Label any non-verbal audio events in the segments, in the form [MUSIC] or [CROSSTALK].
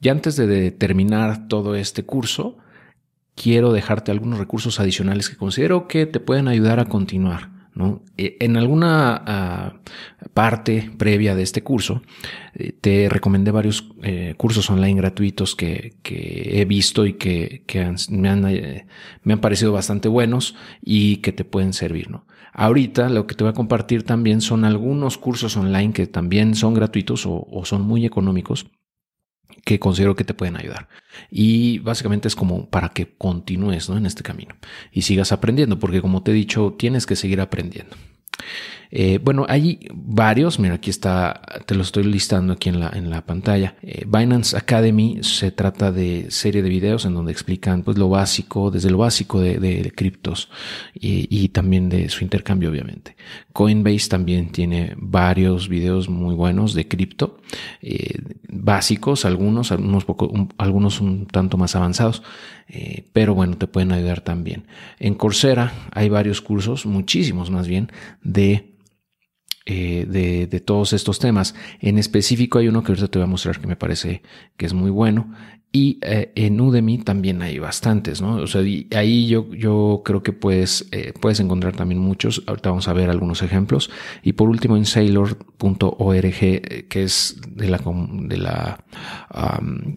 Y antes de terminar todo este curso, quiero dejarte algunos recursos adicionales que considero que te pueden ayudar a continuar. E, en alguna ah, parte previa de este curso, eh, te recomendé varios eh, cursos online gratuitos que, he visto y que, me, han, eh, me, han, parecido bastante buenos y que te pueden servir. Ahorita lo que te voy a compartir también son algunos cursos online que también son gratuitos o son muy económicos que considero que te pueden ayudar. Y básicamente es como para que continúes en este camino y sigas aprendiendo, porque como te he dicho, tienes que seguir aprendiendo. Eh, bueno, hay varios, mira, aquí está, te lo estoy listando aquí en la, en la pantalla. Eh, Binance Academy se trata de serie de videos en donde explican pues lo básico, desde lo básico de, criptos y, también de su intercambio, obviamente. Coinbase también tiene varios videos muy buenos de cripto, eh, básicos, algunos, algunos, poco, algunos un tanto más avanzados, pero bueno, te pueden ayudar también. En Coursera hay varios cursos, muchísimos más bien, de eh, de, todos estos temas. En específico hay uno que ahorita te voy a mostrar que me parece que es muy bueno. Y eh, en Udemy también hay bastantes, ¿no? O sea, ahí yo, yo creo que puedes, eh, puedes encontrar también muchos. Ahorita vamos a ver algunos ejemplos. Y por último en sailor.org, que es de la, de la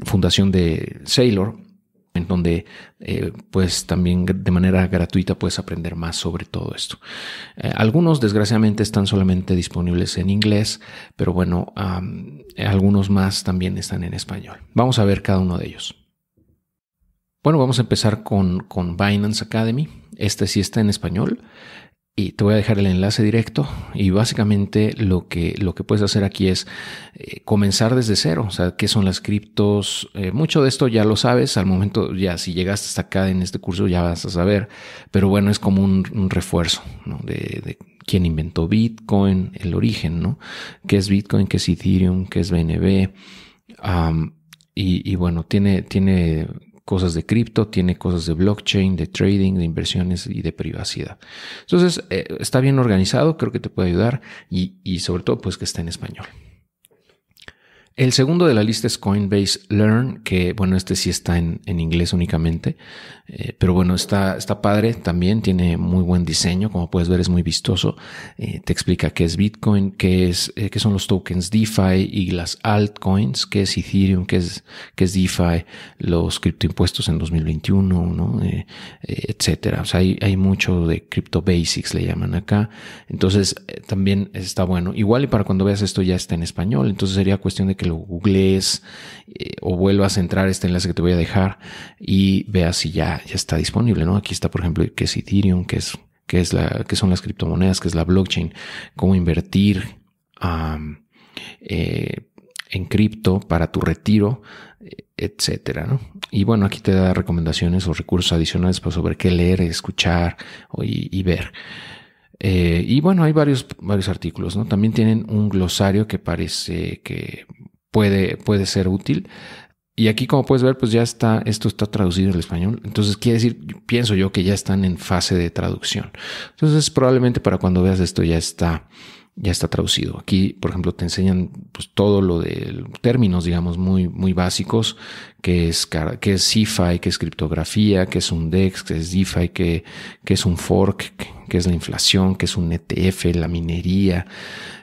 fundación de Sailor en donde eh, pues también de manera gratuita puedes aprender más sobre todo esto. Eh, algunos desgraciadamente están solamente disponibles en inglés, pero bueno, algunos más también están en español. Vamos a ver cada uno de ellos. Bueno, vamos a empezar con, con Binance Academy. Este sí está en español y te voy a dejar el enlace directo y básicamente lo que, lo que puedes hacer aquí es eh, comenzar desde cero, o sea, qué son las criptos, eh, mucho de esto ya lo sabes, al momento ya si llegaste hasta acá en este curso ya vas a saber, pero bueno, es como un, refuerzo de, quién inventó Bitcoin, el origen, ¿no? ¿Qué es Bitcoin? ¿Qué es Ethereum? ¿Qué es BNB? y, y, bueno, tiene, tiene cosas de cripto, tiene cosas de blockchain, de trading, de inversiones y de privacidad. Entonces, eh, está bien organizado, creo que te puede ayudar y, y sobre todo, pues que está en español. El segundo de la lista es Coinbase Learn, que bueno, este sí está en, inglés únicamente, eh, pero bueno, está, está padre también, tiene muy buen diseño, como puedes ver es muy vistoso, eh, te explica qué es Bitcoin, qué, es, eh, qué son los tokens DeFi y las altcoins, qué es Ethereum, qué es, qué es DeFi, los criptoimpuestos en 2021, ¿no? etcétera. O sea, hay, hay mucho de crypto basics, le llaman acá, entonces también está bueno. Igual y para cuando veas esto ya está en español, entonces sería cuestión de que lo googlees eh, o vuelvas a entrar este enlace que te voy a dejar y veas si ya, ya está disponible, ¿no? Aquí está, por ejemplo, qué es Ethereum, qué es, qué es la, qué son las criptomonedas, qué es la blockchain, cómo invertir eh, en cripto para tu retiro, etcétera, ¿no? Y bueno, aquí te da recomendaciones o recursos adicionales pues, sobre qué leer, escuchar y ver. Eh, y bueno, hay varios, varios artículos, ¿no? También tienen un glosario que parece que puede, puede ser útil. Y aquí, como puedes ver, pues ya está, esto está traducido al español. Entonces, quiere decir, pienso yo que ya están en fase de traducción. Entonces, probablemente para cuando veas esto ya está, ya está traducido. Aquí, por ejemplo, te enseñan pues, todo lo de términos, digamos, muy, muy básicos, que es, que es CeFi, que es criptografía, que es un DEX, que es DeFi, que, que es un fork, que es la inflación, que es un ETF, la minería,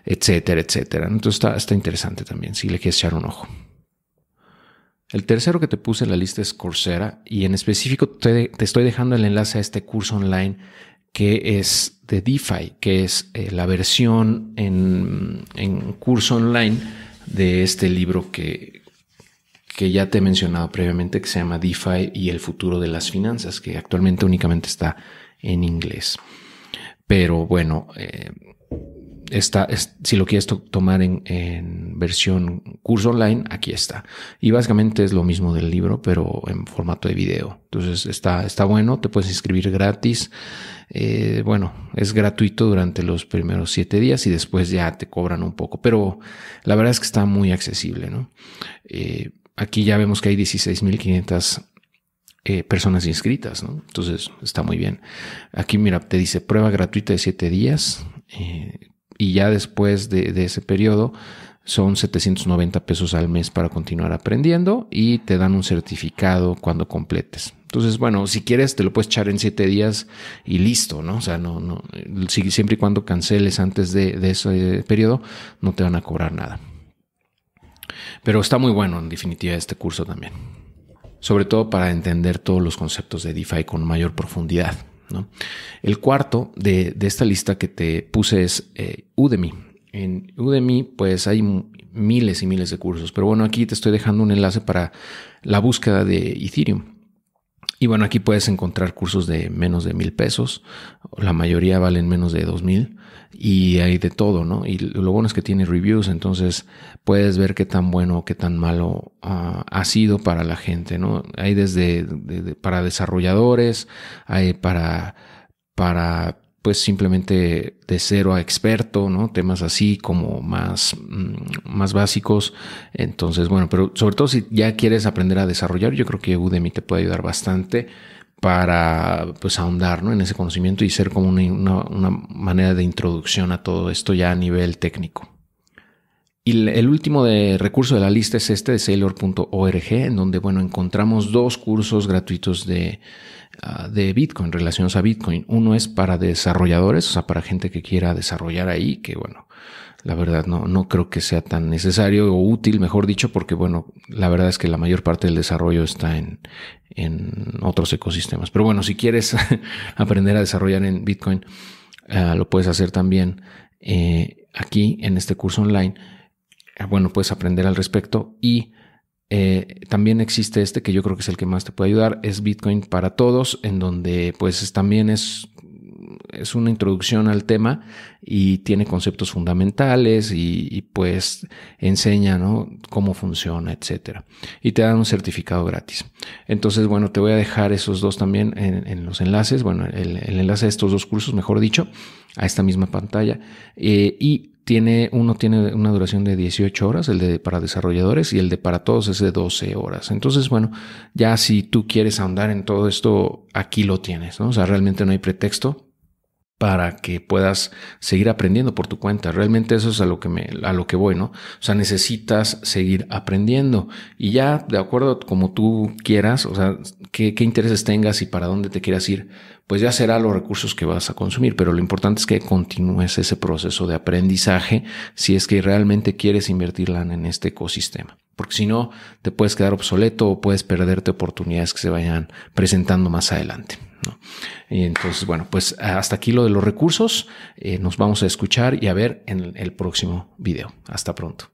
etcétera, etcétera. Entonces está, está interesante también, si le quieres echar un ojo. El tercero que te puse en la lista es Coursera y en específico te, estoy dejando el enlace a este curso online que es de DeFi, que es eh, la versión en, en, curso online de este libro que, que ya te he mencionado previamente, que se llama DeFi y el futuro de las finanzas, que actualmente únicamente está en inglés. Pero bueno, eh, si lo quieres tomar en, versión curso online, aquí está. Y básicamente es lo mismo del libro, pero en formato de video. Entonces está, está bueno, te puedes inscribir gratis. Eh, bueno, es gratuito durante los primeros siete días y después ya te cobran un poco, pero la verdad es que está muy accesible, ¿no? Eh, aquí ya vemos que hay 16.500 eh, personas inscritas, ¿no? Entonces está muy bien. Aquí, mira, te dice prueba gratuita de siete días eh, y ya después de, ese periodo son 790 pesos al mes para continuar aprendiendo y te dan un certificado cuando completes. Entonces, bueno, si quieres, te lo puedes echar en siete días y listo, ¿no? O sea, no, siempre y cuando canceles antes de, de ese periodo, no te van a cobrar nada. Pero está muy bueno, en definitiva, este curso también. Sobre todo para entender todos los conceptos de DeFi con mayor profundidad. El cuarto de, esta lista que te puse es eh, Udemy. En Udemy, pues hay miles y miles de cursos, pero bueno, aquí te estoy dejando un enlace para la búsqueda de Ethereum. Y bueno, aquí puedes encontrar cursos de menos de mil pesos, la mayoría valen menos de dos mil y hay de todo, ¿no? Y lo bueno es que tiene reviews, entonces puedes ver qué tan bueno qué tan malo ah, ha sido para la gente, ¿no? Hay desde para desarrolladores, hay para, para pues simplemente de cero a experto, ¿no? Temas así como más, mm, más básicos. Entonces, bueno, pero sobre todo si ya quieres aprender a desarrollar, yo creo que Udemy te puede ayudar bastante para pues ahondar ¿no? en ese conocimiento y ser como una, una, manera de introducción a todo esto ya a nivel técnico. Y el último de recurso de la lista es este de sailor.org, en donde bueno, encontramos dos cursos gratuitos de, Ah, de Bitcoin, relacionados a Bitcoin. Uno es para desarrolladores, o sea, para gente que quiera desarrollar ahí, que bueno, la verdad no, no creo que sea tan necesario o útil, mejor dicho, porque bueno, la verdad es que la mayor parte del desarrollo está en, en otros ecosistemas. Pero bueno, si quieres [LAUGHS] aprender a desarrollar en Bitcoin, ah, lo puedes hacer también eh, aquí en este curso online. Ah, bueno, puedes aprender al respecto. Y eh, también existe este que yo creo que es el que más te puede ayudar, es Bitcoin para todos, en donde pues también es, es una introducción al tema y tiene conceptos fundamentales y, pues enseña ¿no? cómo funciona, etcétera. Y te dan un certificado gratis. Entonces, bueno, te voy a dejar esos dos también en, los enlaces, bueno, el, enlace de estos dos cursos, mejor dicho, a esta misma pantalla. Eh, y tiene, uno tiene una duración de 18 horas, el de para desarrolladores, y el de para todos es de 12 horas. Entonces, bueno, ya si tú quieres ahondar en todo esto, aquí lo tienes, ¿no? O sea, realmente no hay pretexto para que puedas seguir aprendiendo por tu cuenta. Realmente eso es a lo que me, a lo que voy, ¿no? O sea, necesitas seguir aprendiendo y ya de acuerdo como tú quieras, o sea, qué, qué intereses tengas y para dónde te quieras ir, pues ya será los recursos que vas a consumir. Pero lo importante es que continúes ese proceso de aprendizaje si es que realmente quieres invertirla en este ecosistema. Porque si no, te puedes quedar obsoleto o puedes perderte oportunidades que se vayan presentando más adelante. Y entonces, bueno, pues hasta aquí lo de los recursos. Eh, nos vamos a escuchar y a ver en el próximo video. Hasta pronto.